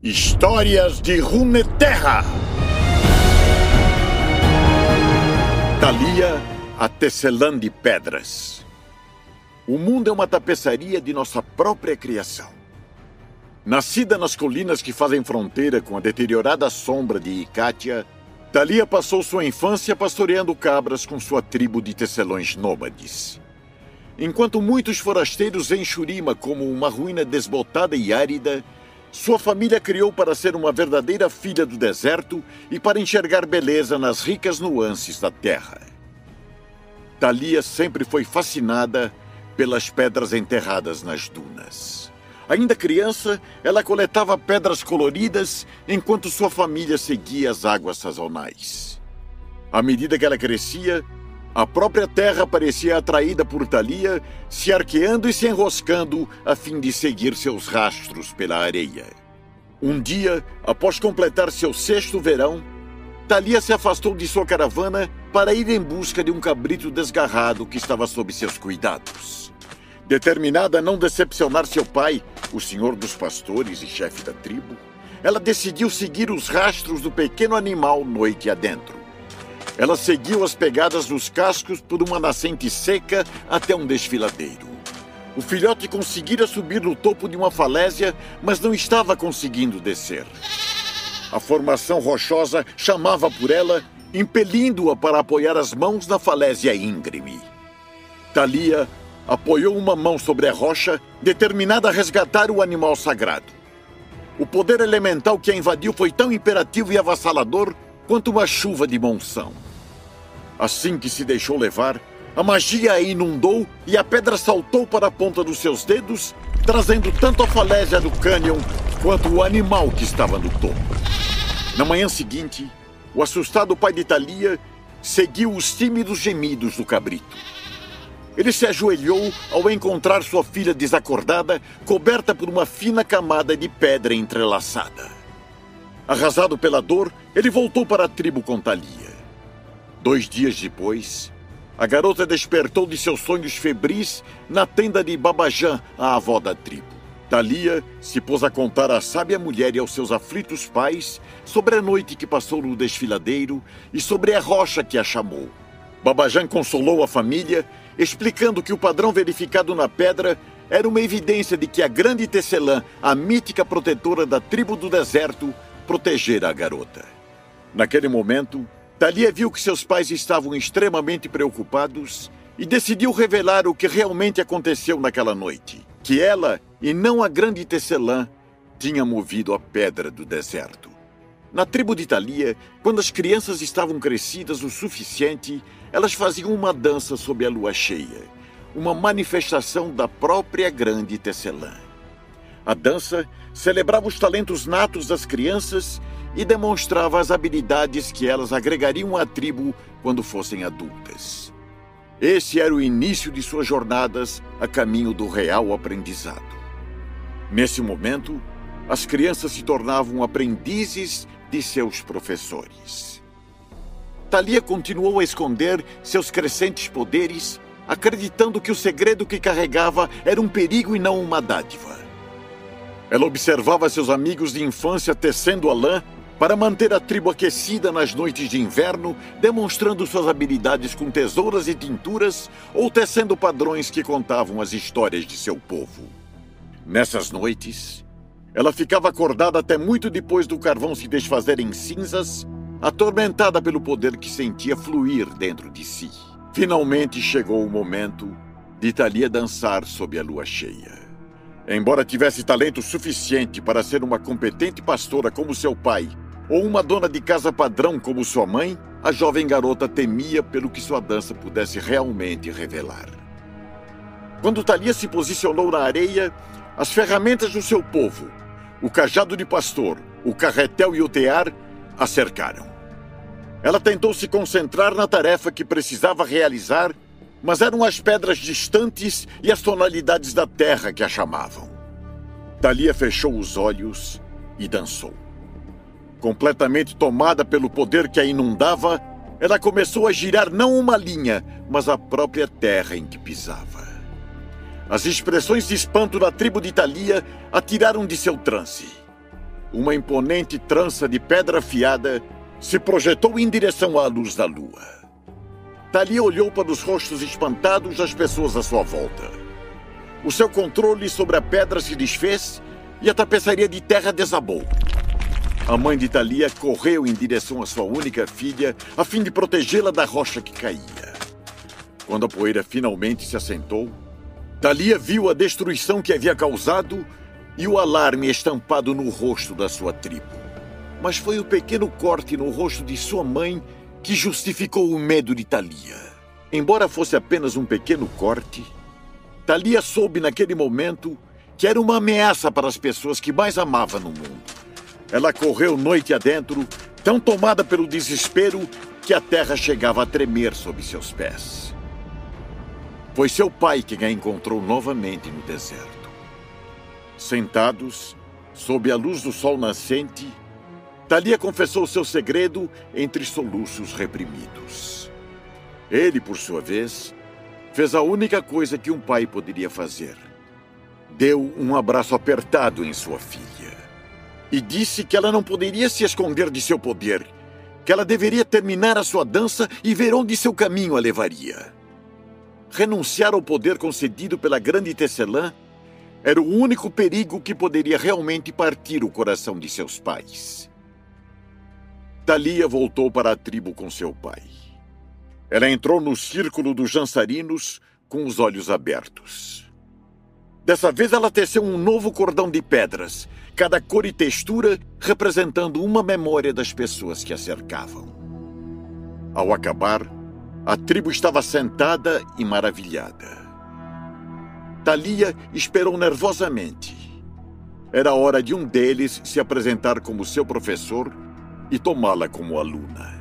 Histórias de Runeterra. Thalia, a tecelã de pedras. O mundo é uma tapeçaria de nossa própria criação. Nascida nas colinas que fazem fronteira com a deteriorada sombra de Icátia, Thalia passou sua infância pastoreando cabras com sua tribo de tecelões nômades. Enquanto muitos forasteiros veem como uma ruína desbotada e árida, sua família criou para ser uma verdadeira filha do deserto e para enxergar beleza nas ricas nuances da terra. Thalia sempre foi fascinada pelas pedras enterradas nas dunas. Ainda criança, ela coletava pedras coloridas enquanto sua família seguia as águas sazonais. À medida que ela crescia, a própria terra parecia atraída por Thalia, se arqueando e se enroscando a fim de seguir seus rastros pela areia. Um dia, após completar seu sexto verão, Thalia se afastou de sua caravana para ir em busca de um cabrito desgarrado que estava sob seus cuidados. Determinada a não decepcionar seu pai, o senhor dos pastores e chefe da tribo, ela decidiu seguir os rastros do pequeno animal noite adentro. Ela seguiu as pegadas dos cascos por uma nascente seca até um desfiladeiro. O filhote conseguira subir no topo de uma falésia, mas não estava conseguindo descer. A formação rochosa chamava por ela, impelindo-a para apoiar as mãos na falésia íngreme. Thalia apoiou uma mão sobre a rocha, determinada a resgatar o animal sagrado. O poder elemental que a invadiu foi tão imperativo e avassalador quanto uma chuva de monção. Assim que se deixou levar, a magia a inundou e a pedra saltou para a ponta dos seus dedos, trazendo tanto a falésia do cânion quanto o animal que estava no topo. Na manhã seguinte, o assustado pai de Thalia seguiu os tímidos gemidos do cabrito. Ele se ajoelhou ao encontrar sua filha desacordada, coberta por uma fina camada de pedra entrelaçada. Arrasado pela dor, ele voltou para a tribo com Thalia. Dois dias depois, a garota despertou de seus sonhos febris na tenda de Babajã, a avó da tribo. Thalia se pôs a contar à sábia mulher e aos seus aflitos pais sobre a noite que passou no desfiladeiro e sobre a rocha que a chamou. Babajã consolou a família explicando que o padrão verificado na pedra era uma evidência de que a grande tecelã, a mítica protetora da tribo do deserto, protegera a garota. Naquele momento, Thalia viu que seus pais estavam extremamente preocupados e decidiu revelar o que realmente aconteceu naquela noite. Que ela, e não a grande tecelã, tinha movido a pedra do deserto. Na tribo de Thalia, quando as crianças estavam crescidas o suficiente, elas faziam uma dança sob a lua cheia, uma manifestação da própria grande tecelã. A dança celebrava os talentos natos das crianças e demonstrava as habilidades que elas agregariam à tribo quando fossem adultas. Esse era o início de suas jornadas a caminho do real aprendizado. Nesse momento, as crianças se tornavam aprendizes de seus professores. Thalia continuou a esconder seus crescentes poderes, acreditando que o segredo que carregava era um perigo e não uma dádiva. Ela observava seus amigos de infância tecendo a lã para manter a tribo aquecida nas noites de inverno, demonstrando suas habilidades com tesouras e tinturas ou tecendo padrões que contavam as histórias de seu povo. Nessas noites, ela ficava acordada até muito depois do carvão se desfazer em cinzas, atormentada pelo poder que sentia fluir dentro de si. Finalmente chegou o momento de Thalia dançar sob a lua cheia. Embora tivesse talento suficiente para ser uma competente pastora como seu pai, ou uma dona de casa padrão como sua mãe, a jovem garota temia pelo que sua dança pudesse realmente revelar. Quando Thalia se posicionou na areia, as ferramentas do seu povo, o cajado de pastor, o carretel e o tear a cercaram. Ela tentou se concentrar na tarefa que precisava realizar, mas eram as pedras distantes e as tonalidades da terra que a chamavam. Thalia fechou os olhos e dançou. Completamente tomada pelo poder que a inundava, ela começou a girar não uma linha, mas a própria terra em que pisava. As expressões de espanto da tribo de Thalia a tiraram de seu transe. uma imponente trança de pedra afiada se projetou em direção à luz da lua. Thalia olhou para os rostos espantados das pessoas à sua volta. O seu controle sobre a pedra se desfez e a tapeçaria de terra desabou. A mãe de Thalia correu em direção à sua única filha a fim de protegê-la da rocha que caía. Quando a poeira finalmente se assentou, Thalia viu a destruição que havia causado e o alarme estampado no rosto da sua tribo. Mas foi o pequeno corte no rosto de sua mãe que justificou o medo de Thalia. Embora fosse apenas um pequeno corte, Thalia soube naquele momento que era uma ameaça para as pessoas que mais amava no mundo. Ela correu noite adentro, tão tomada pelo desespero que a terra chegava a tremer sob seus pés. Foi seu pai quem a encontrou novamente no deserto. Sentados, sob a luz do sol nascente, Thalia confessou seu segredo entre soluços reprimidos. Ele, por sua vez, fez a única coisa que um pai poderia fazer. Deu um abraço apertado em sua filha e disse que ela não poderia se esconder de seu poder, que ela deveria terminar a sua dança e ver onde seu caminho a levaria. Renunciar ao poder concedido pela grande tecelã era o único perigo que poderia realmente partir o coração de seus pais. Thalia voltou para a tribo com seu pai. Ela entrou no círculo dos dançarinos com os olhos abertos. Dessa vez ela teceu um novo cordão de pedras, cada cor e textura representando uma memória das pessoas que a cercavam. Ao acabar, a tribo estava sentada e maravilhada. Thalia esperou nervosamente. Era hora de um deles se apresentar como seu professor e tomá-la como aluna.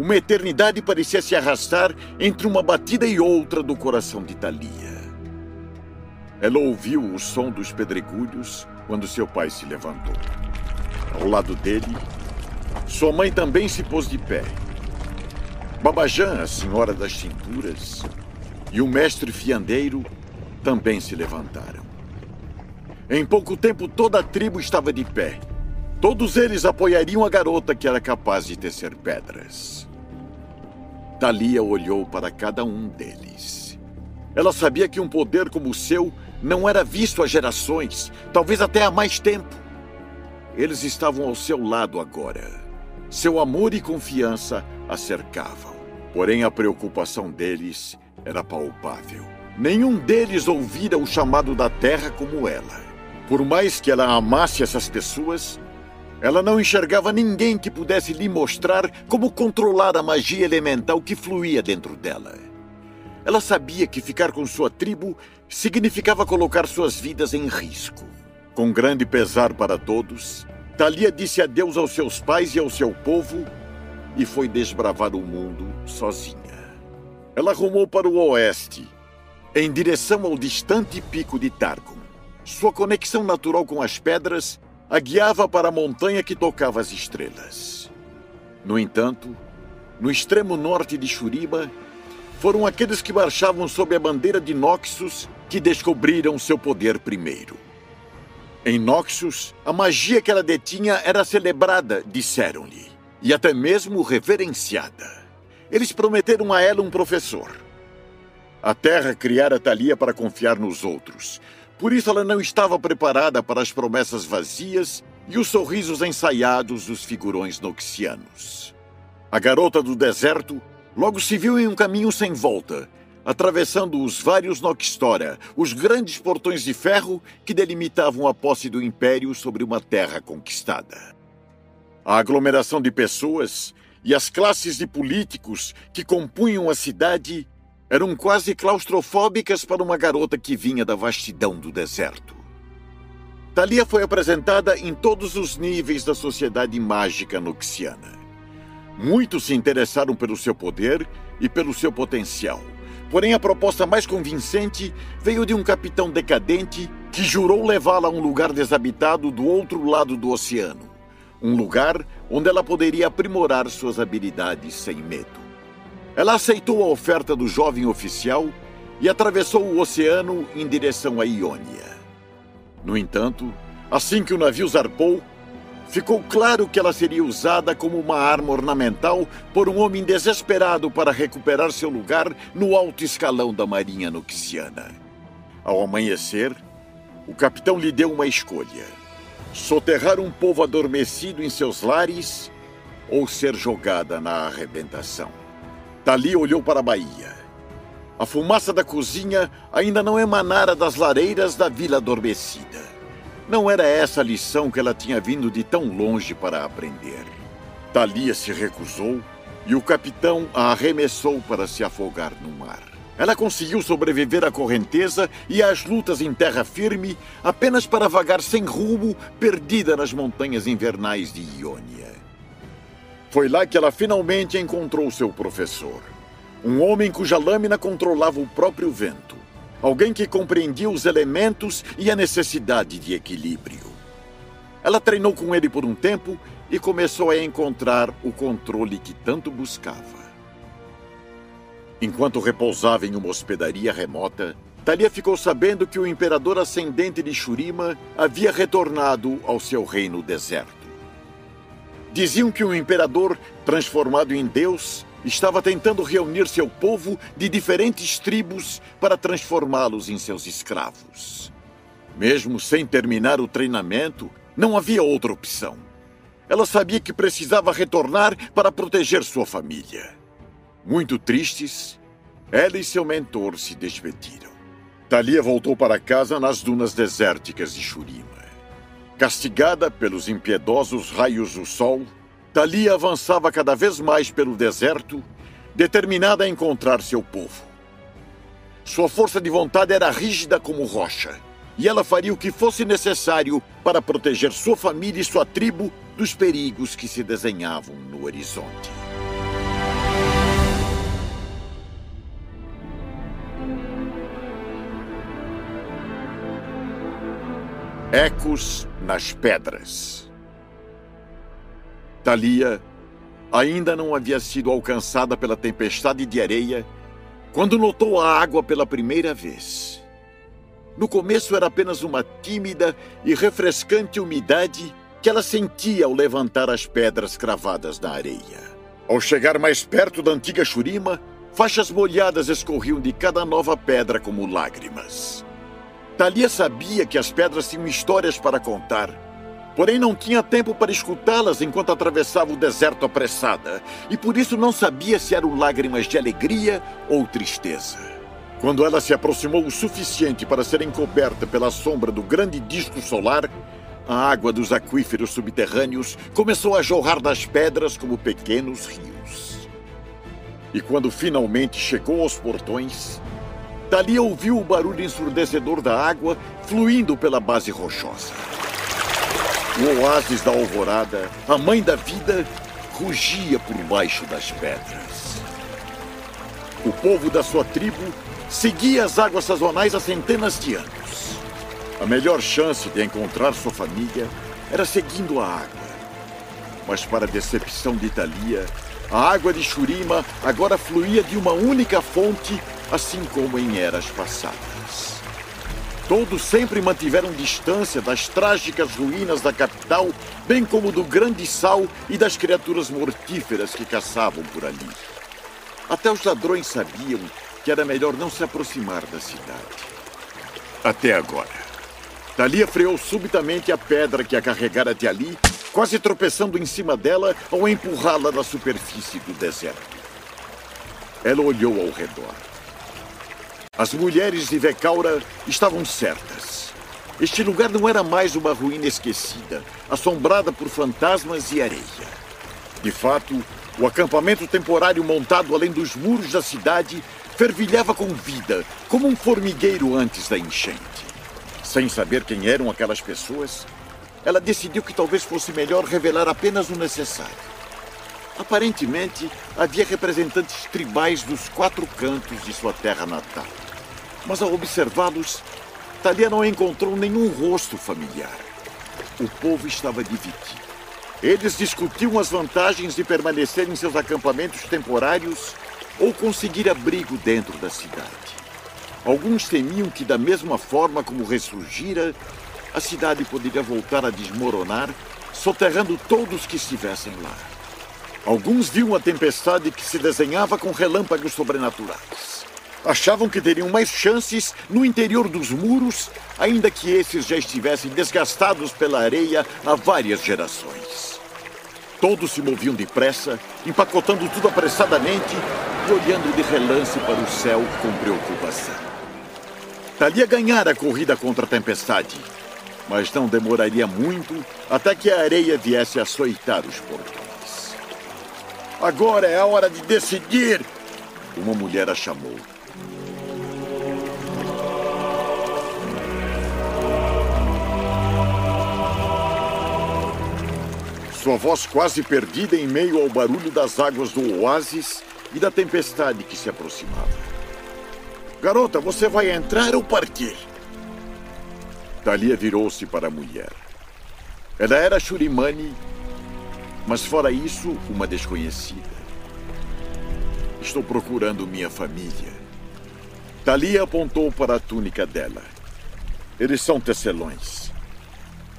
Uma eternidade parecia se arrastar entre uma batida e outra do coração de Thalia. Ela ouviu o som dos pedregulhos quando seu pai se levantou. Ao lado dele, sua mãe também se pôs de pé Babajã, a senhora das cinturas, e o mestre fiandeiro também se levantaram. Em pouco tempo, toda a tribo estava de pé. Todos eles apoiariam a garota que era capaz de tecer pedras. Thalia olhou para cada um deles. Ela sabia que um poder como o seu não era visto há gerações, talvez até há mais tempo. Eles estavam ao seu lado agora. Seu amor e confiança a cercavam. Porém, a preocupação deles era palpável. Nenhum deles ouvira o chamado da terra como ela. Por mais que ela amasse essas pessoas, ela não enxergava ninguém que pudesse lhe mostrar como controlar a magia elemental que fluía dentro dela. Ela sabia que ficar com sua tribo significava colocar suas vidas em risco. Com grande pesar para todos, Thalia disse adeus aos seus pais e ao seu povo e foi desbravar o mundo sozinha. Ela rumou para o oeste, em direção ao distante pico de Targon. Sua conexão natural com as pedras a guiava para a montanha que tocava as estrelas. No entanto, no extremo norte de Shuriba, foram aqueles que marchavam sob a bandeira de Noxus que descobriram seu poder primeiro. Em Noxus, a magia que ela detinha era celebrada, disseram-lhe e até mesmo reverenciada. Eles prometeram a ela um professor. A Terra criara Thalia para confiar nos outros. Por isso ela não estava preparada para as promessas vazias e os sorrisos ensaiados dos figurões noxianos. A garota do deserto logo se viu em um caminho sem volta, atravessando os vários Noxtora, os grandes portões de ferro que delimitavam a posse do Império sobre uma terra conquistada. A aglomeração de pessoas e as classes de políticos que compunham a cidade eram quase claustrofóbicas para uma garota que vinha da vastidão do deserto. Thalia foi apresentada em todos os níveis da sociedade mágica noxiana. Muitos se interessaram pelo seu poder e pelo seu potencial. Porém, a proposta mais convincente veio de um capitão decadente que jurou levá-la a um lugar desabitado do outro lado do oceano um lugar onde ela poderia aprimorar suas habilidades sem medo. Ela aceitou a oferta do jovem oficial e atravessou o oceano em direção à Iônia. No entanto, assim que o navio zarpou, ficou claro que ela seria usada como uma arma ornamental por um homem desesperado para recuperar seu lugar no alto escalão da Marinha Noxiana. Ao amanhecer, o capitão lhe deu uma escolha: soterrar um povo adormecido em seus lares ou ser jogada na arrebentação. Tali olhou para a Bahia. A fumaça da cozinha ainda não emanara das lareiras da vila adormecida. Não era essa a lição que ela tinha vindo de tão longe para aprender. Thalia se recusou e o capitão a arremessou para se afogar no mar. Ela conseguiu sobreviver à correnteza e às lutas em terra firme apenas para vagar sem rumo, perdida nas montanhas invernais de Iônia. Foi lá que ela finalmente encontrou seu professor. Um homem cuja lâmina controlava o próprio vento. Alguém que compreendia os elementos e a necessidade de equilíbrio. Ela treinou com ele por um tempo e começou a encontrar o controle que tanto buscava. Enquanto repousava em uma hospedaria remota, Thalia ficou sabendo que o imperador ascendente de Shurima havia retornado ao seu reino deserto. Diziam que o imperador, transformado em Deus, estava tentando reunir seu povo de diferentes tribos para transformá-los em seus escravos. Mesmo sem terminar o treinamento, não havia outra opção. Ela sabia que precisava retornar para proteger sua família. Muito tristes, ela e seu mentor se despediram. Thalia voltou para casa nas dunas desérticas de Shurima. Castigada pelos impiedosos raios do sol, Thalia avançava cada vez mais pelo deserto, determinada a encontrar seu povo. Sua força de vontade era rígida como rocha, e ela faria o que fosse necessário para proteger sua família e sua tribo dos perigos que se desenhavam no horizonte. Ecos nas pedras. Thalia ainda não havia sido alcançada pela tempestade de areia quando notou a água pela primeira vez. No começo era apenas uma tímida e refrescante umidade que ela sentia ao levantar as pedras cravadas na areia. Ao chegar mais perto da antiga Shurima, faixas molhadas escorriam de cada nova pedra como lágrimas. Thalia sabia que as pedras tinham histórias para contar Porém, não tinha tempo para escutá-las enquanto atravessava o deserto apressada, e por isso não sabia se eram lágrimas de alegria ou tristeza. Quando ela se aproximou o suficiente para ser encoberta pela sombra do grande disco solar, a água dos aquíferos subterrâneos começou a jorrar das pedras como pequenos rios. E quando finalmente chegou aos portões, dali ouviu o barulho ensurdecedor da água fluindo pela base rochosa. O oásis da alvorada, a mãe da vida, rugia por baixo das pedras. O povo da sua tribo seguia as águas sazonais há centenas de anos. A melhor chance de encontrar sua família era seguindo a água. Mas, para a decepção de Thalia, a água de Shurima agora fluía de uma única fonte, assim como em eras passadas. Todos sempre mantiveram distância das trágicas ruínas da capital, bem como do grande sal e das criaturas mortíferas que caçavam por ali. Até os ladrões sabiam que era melhor não se aproximar da cidade. Até agora. Thalia freou subitamente a pedra que a carregara de ali, quase tropeçando em cima dela ao empurrá-la da superfície do deserto. Ela olhou ao redor. As mulheres de Vecaura estavam certas. Este lugar não era mais uma ruína esquecida, assombrada por fantasmas e areia. De fato, o acampamento temporário montado além dos muros da cidade fervilhava com vida, como um formigueiro antes da enchente. Sem saber quem eram aquelas pessoas, ela decidiu que talvez fosse melhor revelar apenas o necessário. Aparentemente, havia representantes tribais dos quatro cantos de sua terra natal mas ao observá-los, Thalia não encontrou nenhum rosto familiar. O povo estava dividido. Eles discutiam as vantagens de permanecer em seus acampamentos temporários ou conseguir abrigo dentro da cidade. Alguns temiam que, da mesma forma como ressurgira, a cidade poderia voltar a desmoronar soterrando todos que estivessem lá. Alguns viam a tempestade que se desenhava com relâmpagos sobrenaturais. Achavam que teriam mais chances no interior dos muros, ainda que esses já estivessem desgastados pela areia há várias gerações. Todos se moviam depressa, empacotando tudo apressadamente e olhando de relance para o céu com preocupação. Thalia ganhara a corrida contra a tempestade, mas não demoraria muito até que a areia viesse açoitar os portões. Agora é a hora de decidir! Uma mulher a chamou. Sua voz quase perdida em meio ao barulho das águas do oásis e da tempestade que se aproximava. Garota, você vai entrar ou partir? Thalia virou-se para a mulher. Ela era Shurimani, mas fora isso, uma desconhecida. Estou procurando minha família. Thalia apontou para a túnica dela. Eles são tecelões.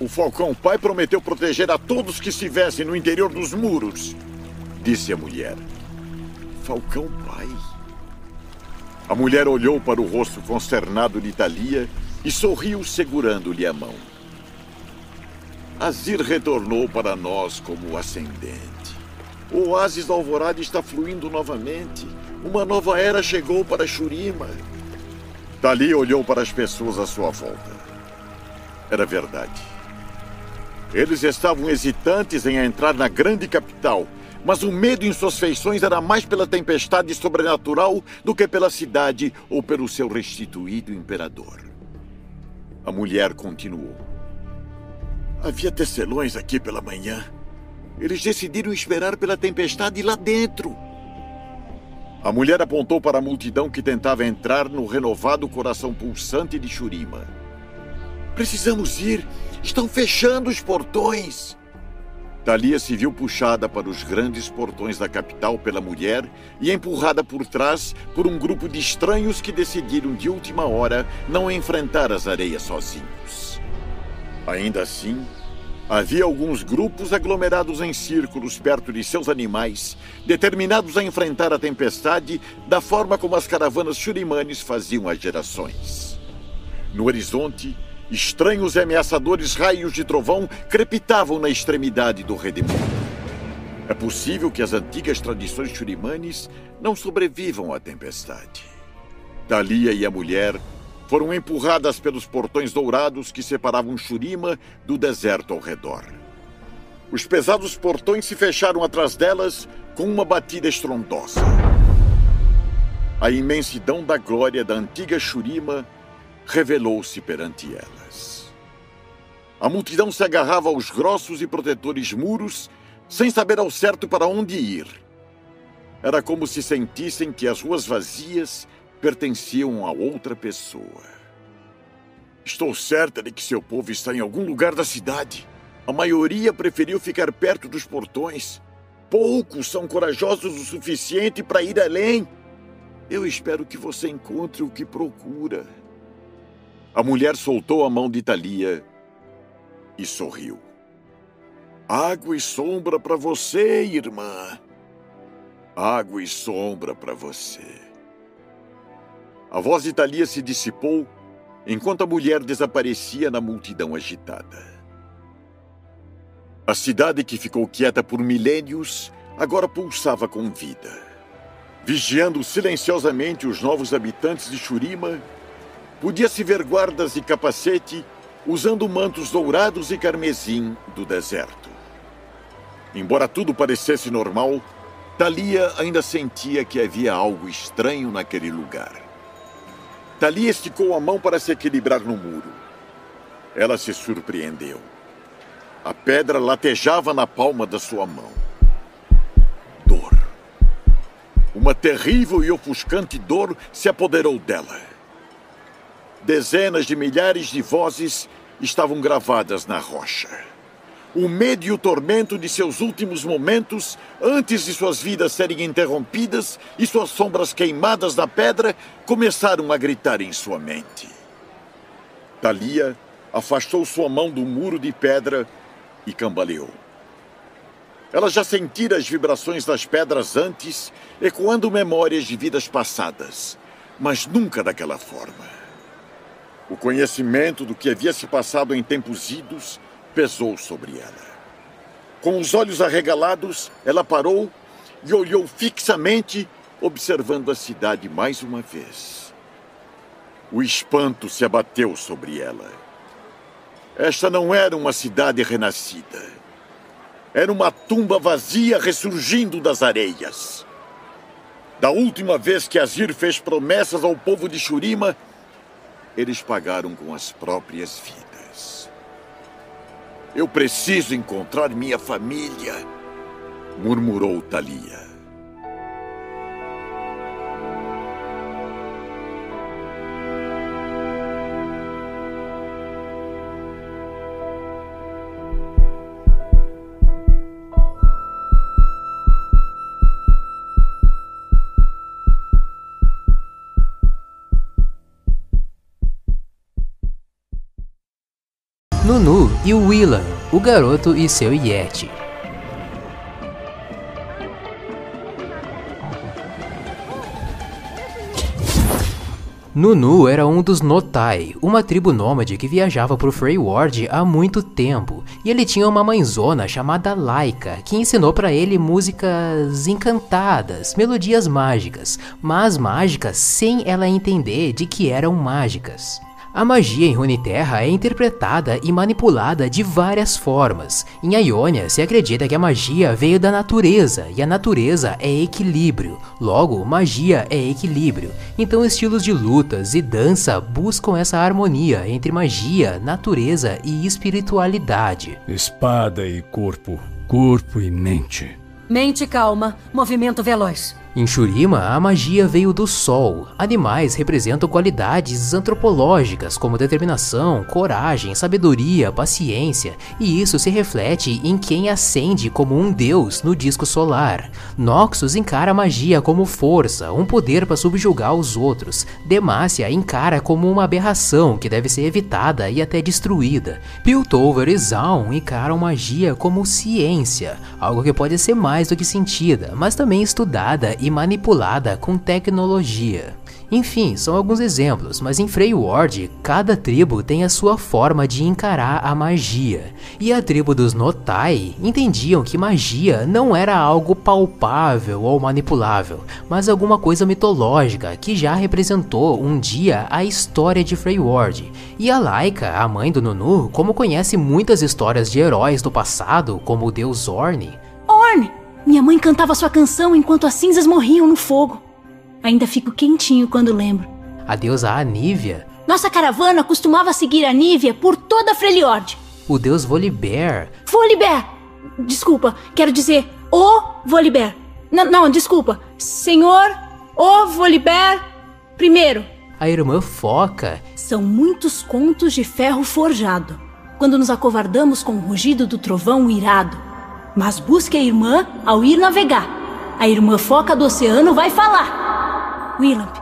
O Falcão Pai prometeu proteger a todos que estivessem no interior dos muros, disse a mulher. Falcão Pai? A mulher olhou para o rosto consternado de Thalia e sorriu segurando-lhe a mão. Azir retornou para nós como ascendente. O oásis da alvorada está fluindo novamente. Uma nova era chegou para Shurima. Thalia olhou para as pessoas à sua volta. Era verdade. Eles estavam hesitantes em entrar na grande capital, mas o medo em suas feições era mais pela tempestade sobrenatural do que pela cidade ou pelo seu restituído imperador. A mulher continuou. Havia tecelões aqui pela manhã. Eles decidiram esperar pela tempestade lá dentro. A mulher apontou para a multidão que tentava entrar no renovado coração pulsante de Shurima. Precisamos ir. Estão fechando os portões. Thalia se viu puxada para os grandes portões da capital pela mulher e empurrada por trás por um grupo de estranhos que decidiram de última hora não enfrentar as areias sozinhos. Ainda assim, havia alguns grupos aglomerados em círculos perto de seus animais, determinados a enfrentar a tempestade da forma como as caravanas churimanes faziam há gerações. No horizonte, Estranhos e ameaçadores raios de trovão crepitavam na extremidade do redemoinho. É possível que as antigas tradições churimanes não sobrevivam à tempestade. Thalia e a mulher foram empurradas pelos portões dourados que separavam Shurima do deserto ao redor. Os pesados portões se fecharam atrás delas com uma batida estrondosa. A imensidão da glória da antiga Shurima revelou-se perante elas. A multidão se agarrava aos grossos e protetores muros, sem saber ao certo para onde ir. Era como se sentissem que as ruas vazias pertenciam a outra pessoa. Estou certa de que seu povo está em algum lugar da cidade. A maioria preferiu ficar perto dos portões. Poucos são corajosos o suficiente para ir além. Eu espero que você encontre o que procura. A mulher soltou a mão de Thalia e sorriu. Água e sombra para você, irmã. Água e sombra para você. A voz de Thalia se dissipou enquanto a mulher desaparecia na multidão agitada. A cidade que ficou quieta por milênios agora pulsava com vida. Vigiando silenciosamente os novos habitantes de Shurima, Podia-se ver guardas de capacete usando mantos dourados e carmesim do deserto. Embora tudo parecesse normal, Thalia ainda sentia que havia algo estranho naquele lugar. Thalia esticou a mão para se equilibrar no muro. Ela se surpreendeu. A pedra latejava na palma da sua mão. Dor. Uma terrível e ofuscante dor se apoderou dela. Dezenas de milhares de vozes estavam gravadas na rocha. O medo e o tormento de seus últimos momentos, antes de suas vidas serem interrompidas e suas sombras queimadas na pedra, começaram a gritar em sua mente. Thalia afastou sua mão do muro de pedra e cambaleou. Ela já sentira as vibrações das pedras antes, ecoando memórias de vidas passadas, mas nunca daquela forma. O conhecimento do que havia se passado em tempos idos pesou sobre ela. Com os olhos arregalados, ela parou e olhou fixamente, observando a cidade mais uma vez. O espanto se abateu sobre ela. Esta não era uma cidade renascida. Era uma tumba vazia ressurgindo das areias. Da última vez que Azir fez promessas ao povo de Shurima, eles pagaram com as próprias vidas. Eu preciso encontrar minha família, murmurou Thalia. E o Willan, o garoto e seu Yeti. Nunu era um dos Notai, uma tribo nômade que viajava por Freyward há muito tempo, e ele tinha uma mãezona chamada Laika, que ensinou para ele músicas encantadas, melodias mágicas, mas mágicas sem ela entender de que eram mágicas. A magia em Runeterra é interpretada e manipulada de várias formas. Em Ionia se acredita que a magia veio da natureza e a natureza é equilíbrio. Logo, magia é equilíbrio. Então estilos de lutas e dança buscam essa harmonia entre magia, natureza e espiritualidade. Espada e corpo, corpo e mente. Mente calma, movimento veloz. Em Shurima, a magia veio do sol. Animais representam qualidades antropológicas como determinação, coragem, sabedoria, paciência, e isso se reflete em quem ascende como um deus no disco solar. Noxus encara a magia como força, um poder para subjugar os outros. Demacia encara como uma aberração que deve ser evitada e até destruída. Piltover e Zaun encaram magia como ciência, algo que pode ser mais do que sentida, mas também estudada e manipulada com tecnologia. Enfim, são alguns exemplos, mas em Freyward, cada tribo tem a sua forma de encarar a magia. E a tribo dos Notai entendiam que magia não era algo palpável ou manipulável, mas alguma coisa mitológica que já representou um dia a história de Freyward. E a Laika, a mãe do Nunu, como conhece muitas histórias de heróis do passado, como o deus Orne. Minha mãe cantava sua canção enquanto as cinzas morriam no fogo. Ainda fico quentinho quando lembro. A deusa Anívia. Nossa caravana costumava seguir a Nívia por toda a Freljord. O deus Volibear. Volibear! Desculpa, quero dizer o Volibear. Não, não, desculpa. Senhor, o Volibear primeiro. A irmã Foca. São muitos contos de ferro forjado. Quando nos acovardamos com o rugido do trovão irado. Mas busque a irmã ao ir navegar. A irmã foca do oceano vai falar. Willamp,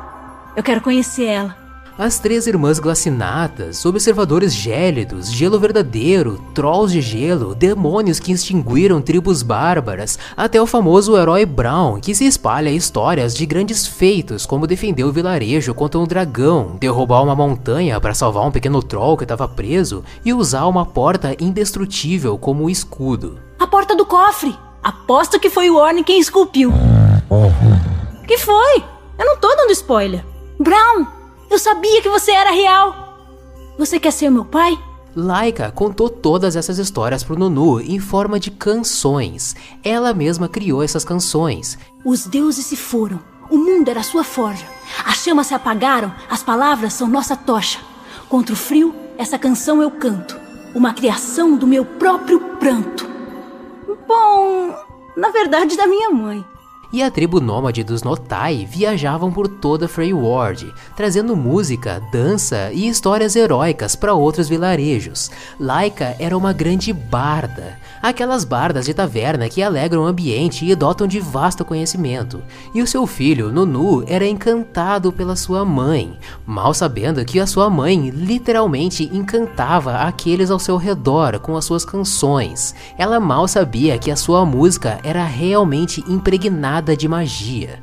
eu quero conhecer ela. As três irmãs glacinatas, observadores gélidos, gelo verdadeiro, trolls de gelo, demônios que extinguiram tribos bárbaras, até o famoso herói Brown, que se espalha histórias de grandes feitos, como defender o vilarejo contra um dragão, derrubar uma montanha para salvar um pequeno troll que estava preso e usar uma porta indestrutível como escudo. Porta do cofre! Aposto que foi o Orne quem esculpiu. Que foi? Eu não tô dando spoiler. Brown, eu sabia que você era real. Você quer ser meu pai? Laika contou todas essas histórias pro Nunu em forma de canções. Ela mesma criou essas canções. Os deuses se foram. O mundo era sua forja. As chamas se apagaram. As palavras são nossa tocha. Contra o frio, essa canção eu canto. Uma criação do meu próprio pranto. Bom, na verdade, da minha mãe. E a tribo nômade dos Notai viajavam por toda Freyward, trazendo música, dança e histórias heróicas para outros vilarejos. Laika era uma grande barda, aquelas bardas de taverna que alegram o ambiente e dotam de vasto conhecimento. E o seu filho, Nunu, era encantado pela sua mãe, mal sabendo que a sua mãe literalmente encantava aqueles ao seu redor com as suas canções. Ela mal sabia que a sua música era realmente impregnada de magia.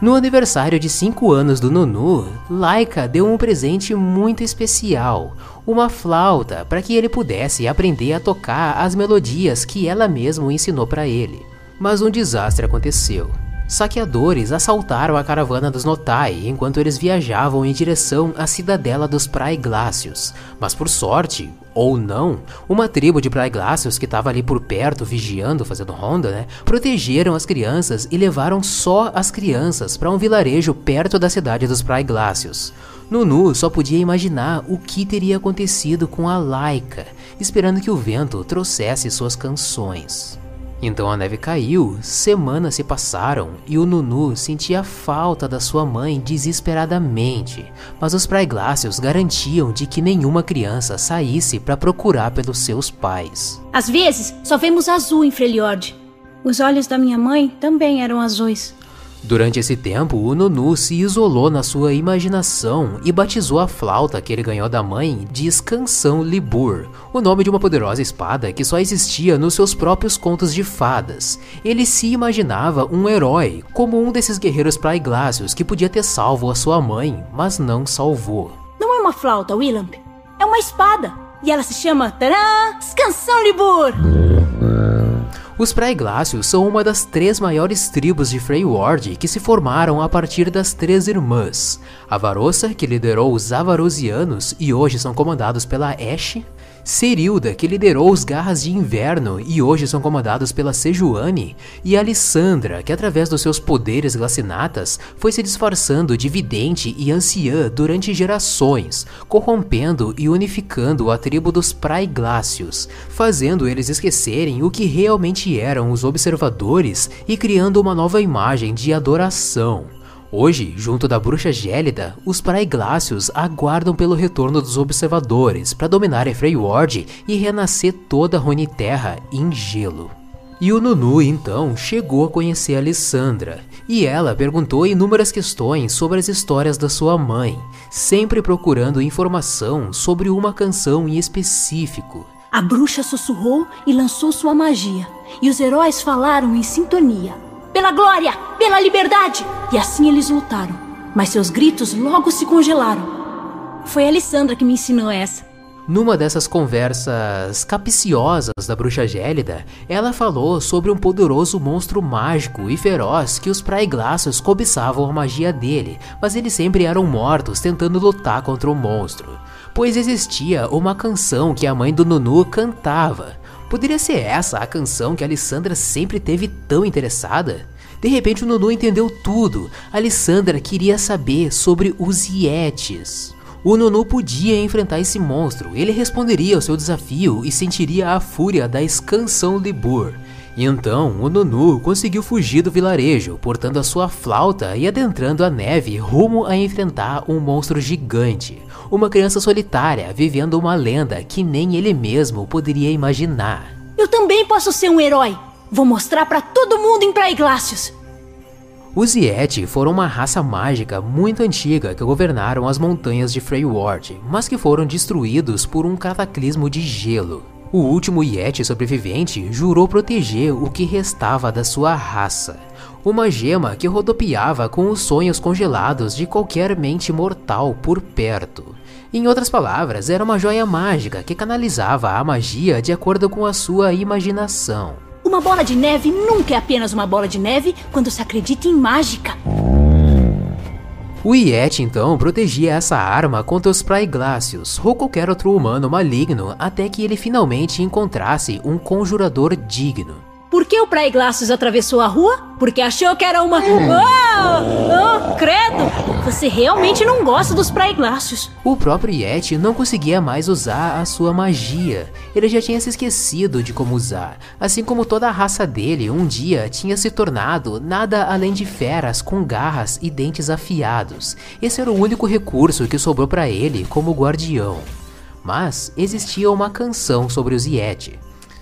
No aniversário de 5 anos do Nunu, Laika deu um presente muito especial, uma flauta para que ele pudesse aprender a tocar as melodias que ela mesma ensinou para ele. Mas um desastre aconteceu. Saqueadores assaltaram a caravana dos Notai enquanto eles viajavam em direção à cidadela dos Praiglácios, mas por sorte, ou não, uma tribo de Praiglácios que estava ali por perto vigiando, fazendo ronda, né, protegeram as crianças e levaram só as crianças para um vilarejo perto da cidade dos Praiglácios. Nunu só podia imaginar o que teria acontecido com a Laika, esperando que o vento trouxesse suas canções. Então a neve caiu, semanas se passaram e o Nunu sentia falta da sua mãe desesperadamente, mas os praiglácios garantiam de que nenhuma criança saísse para procurar pelos seus pais. Às vezes, só vemos azul em Freljord. Os olhos da minha mãe também eram azuis. Durante esse tempo, o Nunu se isolou na sua imaginação e batizou a flauta que ele ganhou da mãe de Scansão Libur, o nome de uma poderosa espada que só existia nos seus próprios contos de fadas. Ele se imaginava um herói, como um desses guerreiros praiglácios que podia ter salvo a sua mãe, mas não salvou. Não é uma flauta, Willamp. É uma espada. E ela se chama Tarã Scansão Libur. Os Praiglácios são uma das três maiores tribos de Freyward que se formaram a partir das Três Irmãs. A Varossa, que liderou os Avarosianos e hoje são comandados pela Ashe, Serilda, que liderou os Garras de Inverno e hoje são comandados pela Sejuani, e Alissandra, que através dos seus poderes glacinatas foi se disfarçando de vidente e anciã durante gerações, corrompendo e unificando a tribo dos Praiglácios, fazendo eles esquecerem o que realmente eram os observadores e criando uma nova imagem de adoração. Hoje, junto da bruxa gélida, os Praiglácios aguardam pelo retorno dos observadores para dominar Freyward e renascer toda a Runeterra em gelo. E o Nunu então chegou a conhecer a Lissandra, e ela perguntou inúmeras questões sobre as histórias da sua mãe, sempre procurando informação sobre uma canção em específico. A bruxa sussurrou e lançou sua magia, e os heróis falaram em sintonia pela glória, pela liberdade. E assim eles lutaram, mas seus gritos logo se congelaram. Foi a Alessandra que me ensinou essa. Numa dessas conversas capciosas da bruxa gélida, ela falou sobre um poderoso monstro mágico e feroz que os praiglácios cobiçavam a magia dele, mas eles sempre eram mortos tentando lutar contra o monstro. Pois existia uma canção que a mãe do Nunu cantava, Poderia ser essa a canção que a Alessandra sempre teve tão interessada? De repente o Nunu entendeu tudo. A Alessandra queria saber sobre os Yetis. O Nunu podia enfrentar esse monstro, ele responderia ao seu desafio e sentiria a fúria da escansão Libur. Então, o Nunu conseguiu fugir do vilarejo, portando a sua flauta e adentrando a neve rumo a enfrentar um monstro gigante. Uma criança solitária vivendo uma lenda que nem ele mesmo poderia imaginar. Eu também posso ser um herói! Vou mostrar para todo mundo em Praiglácios! Os Yeti foram uma raça mágica muito antiga que governaram as montanhas de Freyward, mas que foram destruídos por um cataclismo de gelo. O último Yeti sobrevivente jurou proteger o que restava da sua raça. Uma gema que rodopiava com os sonhos congelados de qualquer mente mortal por perto. Em outras palavras, era uma joia mágica que canalizava a magia de acordo com a sua imaginação. Uma bola de neve nunca é apenas uma bola de neve quando se acredita em mágica. O Yeti então protegia essa arma contra os Praiglácios ou qualquer outro humano maligno até que ele finalmente encontrasse um conjurador digno. Por que o Praiglácios atravessou a rua? Porque achou que era uma. Oh! Ah, credo! Você realmente não gosta dos praiglácios. O próprio Yeti não conseguia mais usar a sua magia. Ele já tinha se esquecido de como usar. Assim como toda a raça dele um dia tinha se tornado nada além de feras com garras e dentes afiados. Esse era o único recurso que sobrou para ele como guardião. Mas existia uma canção sobre os Yeti.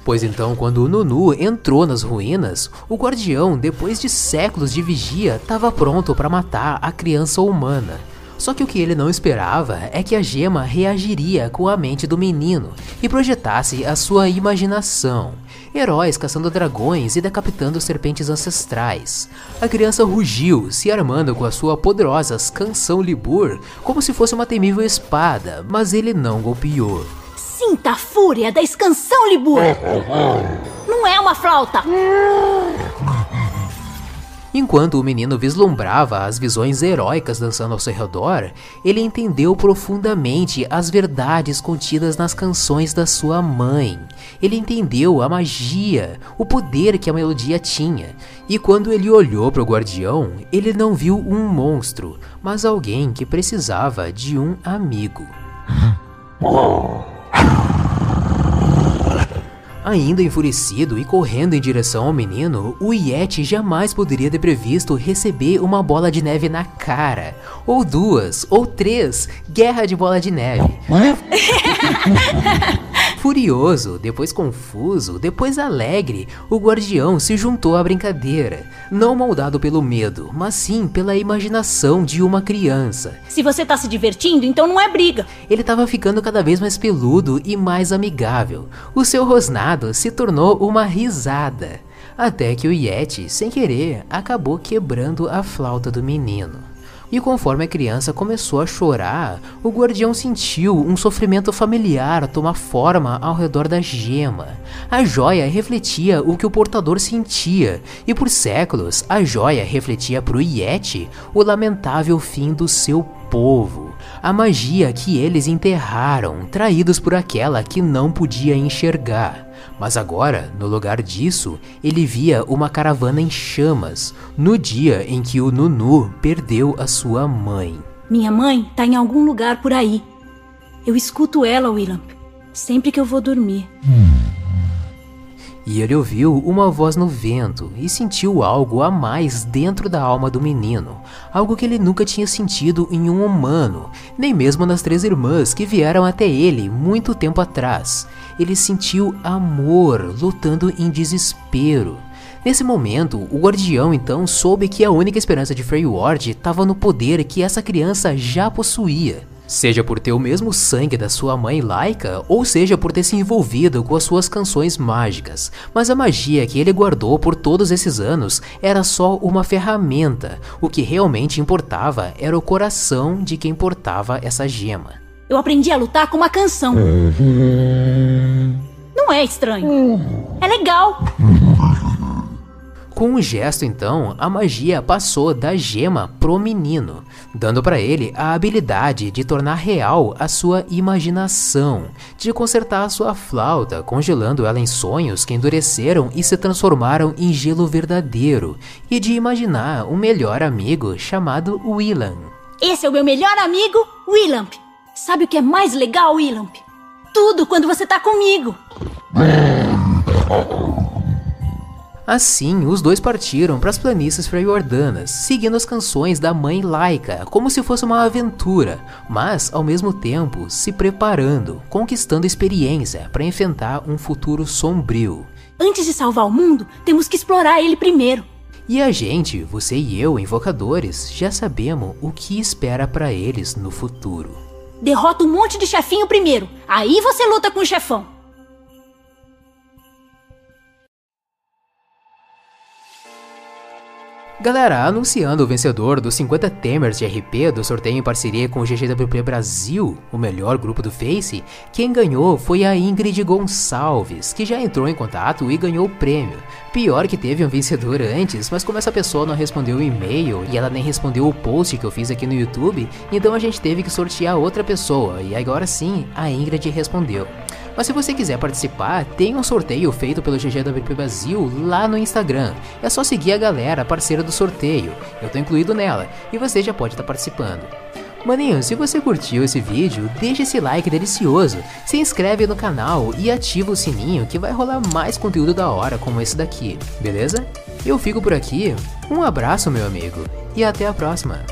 Pois então, quando o Nunu entrou nas ruínas, o guardião, depois de séculos de vigia, estava pronto para matar a criança humana. Só que o que ele não esperava é que a gema reagiria com a mente do menino e projetasse a sua imaginação. Heróis caçando dragões e decapitando serpentes ancestrais. A criança rugiu, se armando com a sua poderosa canção Libur como se fosse uma temível espada, mas ele não golpeou. Sinta a fúria da escansão, Libur! Não é uma flauta! Enquanto o menino vislumbrava as visões heróicas dançando ao seu redor, ele entendeu profundamente as verdades contidas nas canções da sua mãe. Ele entendeu a magia, o poder que a melodia tinha. E quando ele olhou para o guardião, ele não viu um monstro, mas alguém que precisava de um amigo. Ainda enfurecido e correndo em direção ao menino, o Yeti jamais poderia ter previsto receber uma bola de neve na cara. Ou duas, ou três, guerra de bola de neve. Furioso, depois confuso, depois alegre, o guardião se juntou à brincadeira, não moldado pelo medo, mas sim pela imaginação de uma criança. Se você tá se divertindo, então não é briga. Ele estava ficando cada vez mais peludo e mais amigável. O seu rosnado se tornou uma risada. Até que o Yeti, sem querer, acabou quebrando a flauta do menino. E conforme a criança começou a chorar, o guardião sentiu um sofrimento familiar tomar forma ao redor da gema. A joia refletia o que o portador sentia, e por séculos a joia refletia para o Yeti o lamentável fim do seu povo, a magia que eles enterraram, traídos por aquela que não podia enxergar. Mas agora, no lugar disso, ele via uma caravana em chamas, no dia em que o Nunu perdeu a sua mãe. Minha mãe tá em algum lugar por aí. Eu escuto ela, Willamp, sempre que eu vou dormir. E ele ouviu uma voz no vento e sentiu algo a mais dentro da alma do menino, algo que ele nunca tinha sentido em um humano, nem mesmo nas três irmãs que vieram até ele muito tempo atrás. Ele sentiu amor lutando em desespero. Nesse momento, o guardião então soube que a única esperança de Freyward estava no poder que essa criança já possuía. Seja por ter o mesmo sangue da sua mãe Laika, ou seja por ter se envolvido com as suas canções mágicas. Mas a magia que ele guardou por todos esses anos era só uma ferramenta. O que realmente importava era o coração de quem portava essa gema. Eu aprendi a lutar com uma canção. Não é estranho. É legal. Com um gesto, então, a magia passou da gema pro menino, dando para ele a habilidade de tornar real a sua imaginação, de consertar a sua flauta, congelando ela em sonhos que endureceram e se transformaram em gelo verdadeiro, e de imaginar um melhor amigo chamado Willan. Esse é o meu melhor amigo, Willamp. Sabe o que é mais legal, Willamp? Tudo quando você tá comigo. Assim, os dois partiram para as planícies freyordanas, seguindo as canções da mãe Laika, como se fosse uma aventura, mas ao mesmo tempo se preparando, conquistando experiência para enfrentar um futuro sombrio. Antes de salvar o mundo, temos que explorar ele primeiro. E a gente, você e eu, invocadores, já sabemos o que espera para eles no futuro. Derrota um monte de chefinho primeiro. Aí você luta com o chefão. Galera, anunciando o vencedor dos 50 Temers de RP do sorteio em parceria com o GGWP Brasil, o melhor grupo do Face, quem ganhou foi a Ingrid Gonçalves, que já entrou em contato e ganhou o prêmio. Pior que teve um vencedor antes, mas como essa pessoa não respondeu o e-mail e ela nem respondeu o post que eu fiz aqui no YouTube, então a gente teve que sortear outra pessoa e agora sim a Ingrid respondeu. Mas se você quiser participar, tem um sorteio feito pelo GGWP Brasil lá no Instagram. É só seguir a galera parceira do sorteio. Eu tô incluído nela e você já pode estar tá participando. Maninho, se você curtiu esse vídeo, deixa esse like delicioso, se inscreve no canal e ativa o sininho que vai rolar mais conteúdo da hora como esse daqui, beleza? Eu fico por aqui, um abraço meu amigo, e até a próxima!